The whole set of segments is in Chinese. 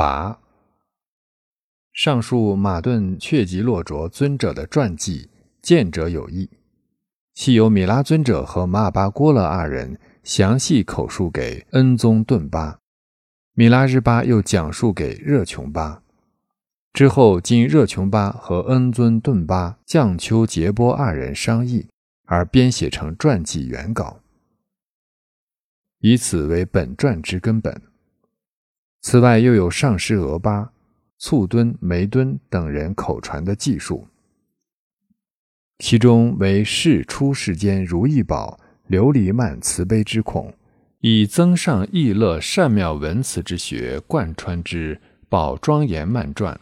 跋。上述马顿却吉洛卓尊者的传记，见者有异，系由米拉尊者和马尔巴郭勒二人详细口述给恩宗顿巴，米拉日巴又讲述给热琼巴，之后经热琼巴和恩尊顿巴、降丘杰波二人商议，而编写成传记原稿，以此为本传之根本。此外，又有上师俄巴。醋敦、梅敦等人口传的技术，其中为世出世间如意宝琉璃曼慈悲之孔，以增上意乐善妙文辞之学贯穿之宝庄严曼传，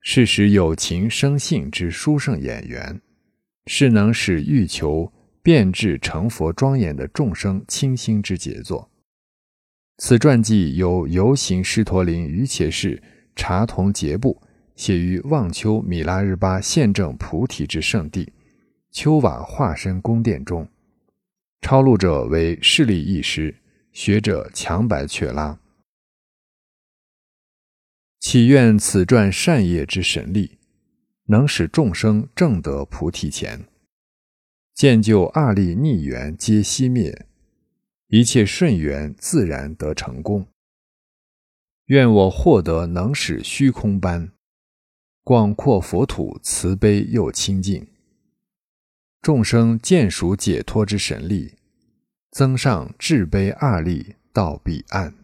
是使有情生性之殊胜演员，是能使欲求变质成佛庄严的众生清心之杰作。此传记由游行狮驼岭于且氏。茶铜节部写于望丘米拉日巴宪政菩提之圣地丘瓦化身宫殿中，抄录者为势力义师学者强白却拉。祈愿此传善业之神力，能使众生正得菩提前，见就二力逆缘皆熄灭，一切顺缘自然得成功。愿我获得能使虚空般广阔佛土慈悲又清净，众生见属解脱之神力，增上至悲二力到彼岸。